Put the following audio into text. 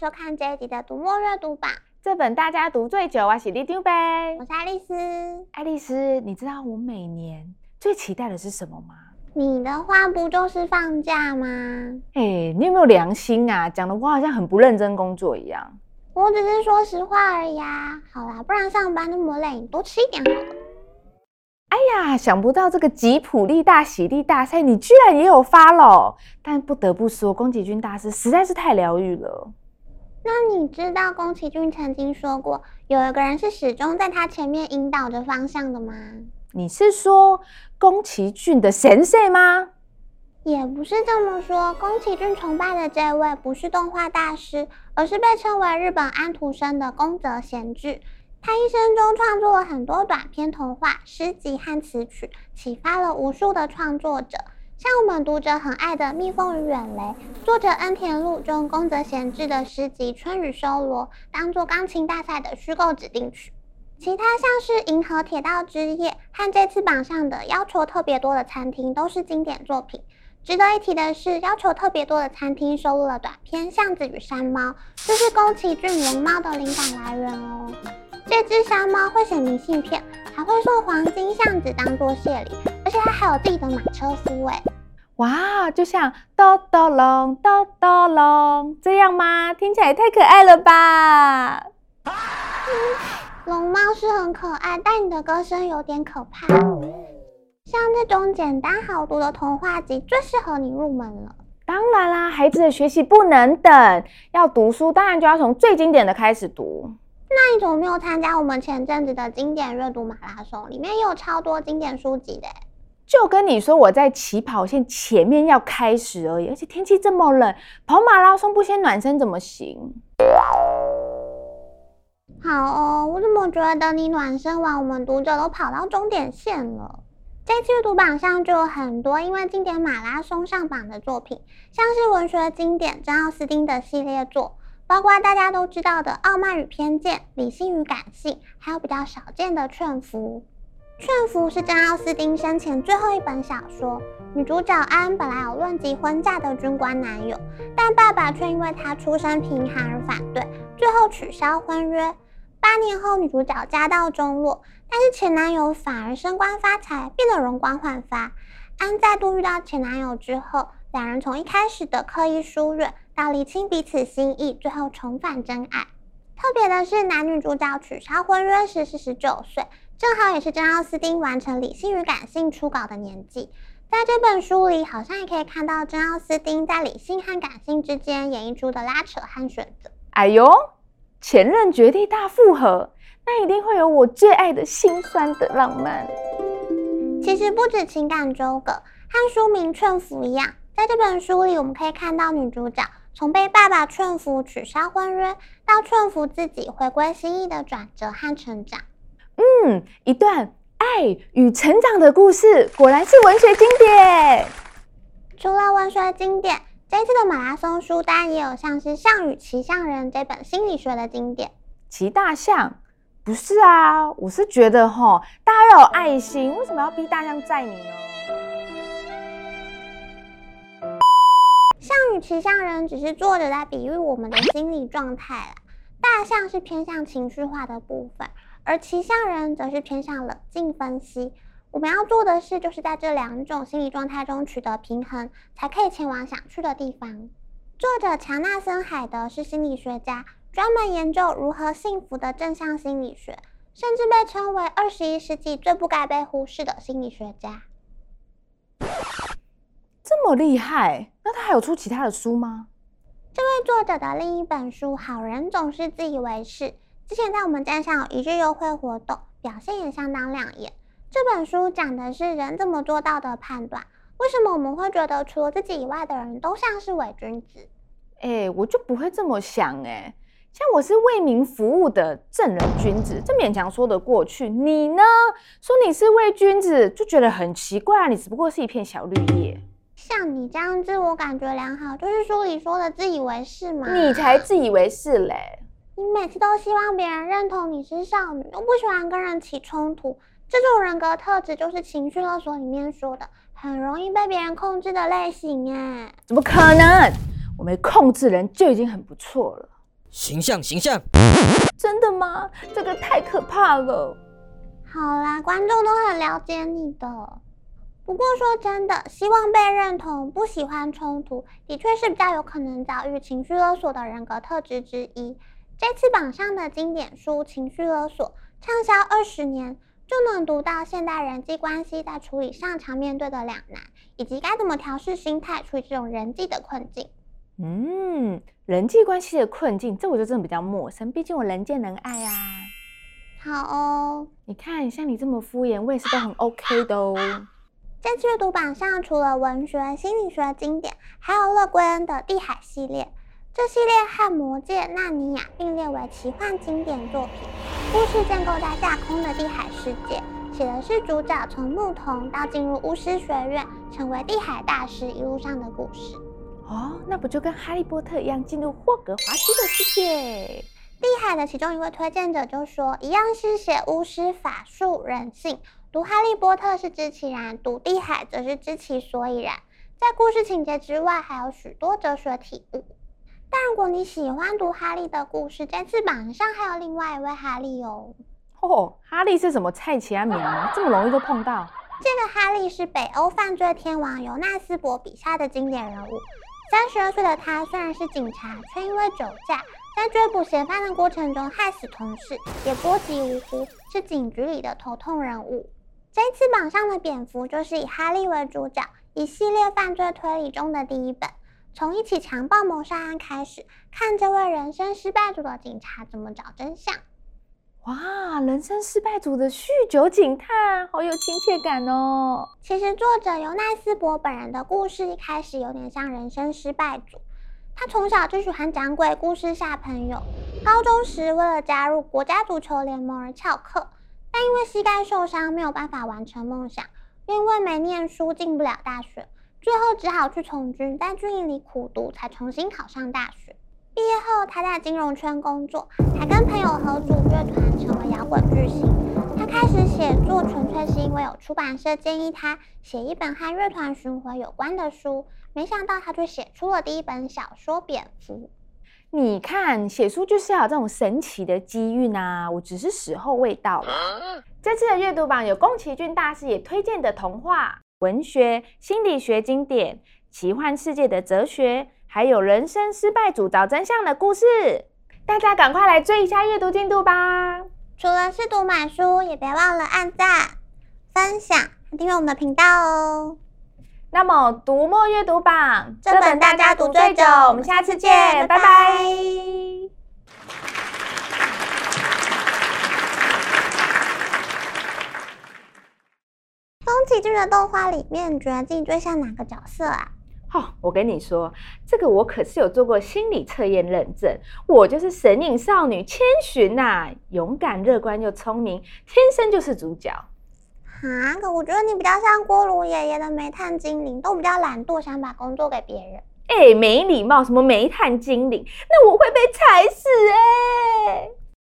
收看这一集的《读墨阅读榜》。这本大家读最久啊，是你丢呗。我是爱丽丝。爱丽丝，你知道我每年最期待的是什么吗？你的话不就是放假吗？哎、欸，你有没有良心啊？讲的我好像很不认真工作一样。我只是说实话而已啊。好啦，不然上班那么累，你多吃一点好了。哎呀，想不到这个吉普力大喜力大赛，你居然也有 follow。但不得不说，宫崎骏大师实在是太疗愈了。那你知道宫崎骏曾经说过，有一个人是始终在他前面引导着方向的吗？你是说宫崎骏的先生吗？也不是这么说，宫崎骏崇拜的这位不是动画大师，而是被称为日本安徒生的宫泽贤治。他一生中创作了很多短篇童话、诗集和词曲，启发了无数的创作者。像我们读者很爱的《蜜蜂与远雷》，作者恩田路中宫泽贤治的诗集《春雨修罗》当做钢琴大赛的虚构指定曲。其他像是《银河铁道之夜》和这次榜上的要求特别多的餐厅都是经典作品。值得一提的是，要求特别多的餐厅收录了短篇《巷子与山猫》，这是宫崎骏《龙猫》的灵感来源哦。这只山猫会写明信片，还会送黄金橡子当做谢礼，而且它还有自己的马车夫哎！哇，就像哆哆隆哆哆隆这样吗？听起来太可爱了吧！嗯，龙猫是很可爱，但你的歌声有点可怕。像这种简单好读的童话集，最适合你入门了。当然啦，孩子的学习不能等，要读书当然就要从最经典的开始读。那你怎么没有参加我们前阵子的经典阅读马拉松？里面也有超多经典书籍的。就跟你说，我在起跑线前面要开始而已，而且天气这么冷，跑马拉松不先暖身怎么行？好哦，我怎么觉得你暖身完，我们读者都跑到终点线了？这次阅读榜上就有很多因为经典马拉松上榜的作品，像是文学经典珍奥斯汀的系列作，包括大家都知道的《傲慢与偏见》、《理性与感性》，还有比较少见的《劝服》。《劝服》是珍奥斯汀生前最后一本小说，女主角安本来有论及婚嫁的军官男友，但爸爸却因为她出身贫寒而反对，最后取消婚约。八年后，女主角家道中落，但是前男友反而升官发财，变得容光焕发。安再度遇到前男友之后，两人从一开始的刻意疏远，到厘清彼此心意，最后重返真爱。特别的是，男女主角取消婚约时是十九岁，正好也是珍奥斯汀完成《理性与感性》初稿的年纪。在这本书里，好像也可以看到珍奥斯汀在理性和感性之间演绎出的拉扯和选择。哎呦！前任绝地大复合，那一定会有我最爱的心酸的浪漫。其实不止情感纠葛，和书名《劝服》一样，在这本书里，我们可以看到女主角从被爸爸劝服取消婚约，到劝服自己回归心意的转折和成长。嗯，一段爱与成长的故事，果然是文学经典。除了文学经典。这次的马拉松书单也有像是《象与骑象人》这本心理学的经典。骑大象？不是啊，我是觉得哈，大家要有爱心，为什么要逼大象载你呢？《象与骑象人》只是作者在比喻我们的心理状态啦。大象是偏向情绪化的部分，而骑象人则是偏向冷静分析。我们要做的事，就是在这两种心理状态中取得平衡，才可以前往想去的地方。作者乔纳森·海德是心理学家，专门研究如何幸福的正向心理学，甚至被称为二十一世纪最不该被忽视的心理学家。这么厉害，那他还有出其他的书吗？这位作者的另一本书《好人总是自以为是》，之前在我们站上有一日优惠活动，表现也相当亮眼。这本书讲的是人怎么做到的判断。为什么我们会觉得除了自己以外的人都像是伪君子？哎、欸，我就不会这么想哎、欸。像我是为民服务的正人君子，这勉强说得过去。你呢？说你是伪君子，就觉得很奇怪啊。你只不过是一片小绿叶。像你这样自我感觉良好，就是书里说的自以为是吗？你才自以为是嘞！你每次都希望别人认同你是少女，又不喜欢跟人起冲突。这种人格特质就是情绪勒索里面说的，很容易被别人控制的类型哎，怎么可能？我没控制人就已经很不错了。形象形象。真的吗？这个太可怕了。好啦，观众都很了解你的。不过说真的，希望被认同，不喜欢冲突，的确是比较有可能遭遇情绪勒索的人格特质之一。这次榜上的经典书《情绪勒索》畅销二十年，就能读到现代人际关系在处理上常面对的两难，以及该怎么调试心态处理这种人际的困境。嗯，人际关系的困境，这我就真的比较陌生，毕竟我人见人爱啊。好哦，你看，像你这么敷衍，我也是都很 OK 的哦。这次阅读榜上除了文学、心理学经典，还有勒圭恩的《地海》系列。这系列和《魔戒》、《纳尼亚》并列为奇幻经典作品。故事建构在架空的地海世界，写的是主角从牧童到进入巫师学院，成为地海大师一路上的故事。哦，那不就跟《哈利波特》一样，进入霍格华兹的世界？地海的其中一位推荐者就说，一样是写巫师、法术、人性。读《哈利波特》是知其然，读《地海》则是知其所以然。在故事情节之外，还有许多哲学体悟。但如果你喜欢读哈利的故事，这次榜上还有另外一位哈利哦。哦，哈利是什么菜奇阿名吗？这么容易就碰到？这个哈利是北欧犯罪天王尤纳斯伯笔下的经典人物。三十二岁的他虽然是警察，却因为酒驾，在追捕嫌犯的过程中害死同事，也波及无辜，是警局里的头痛人物。这次榜上的蝙蝠就是以哈利为主角，一系列犯罪推理中的第一本。从一起强暴谋杀案开始，看这位人生失败组的警察怎么找真相。哇，人生失败组的酗酒警探，好有亲切感哦。其实作者尤奈斯伯本人的故事一开始有点像人生失败组。他从小就喜欢讲鬼故事吓朋友，高中时为了加入国家足球联盟而翘课。但因为膝盖受伤，没有办法完成梦想，因为没念书进不了大学，最后只好去从军，在军营里苦读，才重新考上大学。毕业后，他在金融圈工作，还跟朋友合组乐团，成为摇滚巨星。他开始写作，纯粹是因为有出版社建议他写一本和乐团巡回有关的书，没想到他却写出了第一本小说《蝙蝠》。你看，写书就是要有这种神奇的机遇啊！我只是时候未到了。这次的阅读榜有宫崎骏大师也推荐的童话、文学、心理学经典、奇幻世界的哲学，还有人生失败主找真相的故事。大家赶快来追一下阅读进度吧！除了试读买书，也别忘了按赞、分享、订阅我们的频道哦。那么，读墨阅读榜这本大家读最久，我们下次见，拜拜。宫崎骏的动画里面，你觉得自己最像哪个角色啊？哦，我跟你说，这个我可是有做过心理测验认证，我就是神隐少女千寻呐，勇敢、乐观又聪明，天生就是主角。啊，可我觉得你比较像锅炉爷爷的煤炭精灵，都比较懒惰，想把工作给别人。哎、欸，没礼貌，什么煤炭精灵？那我会被踩死哎、欸！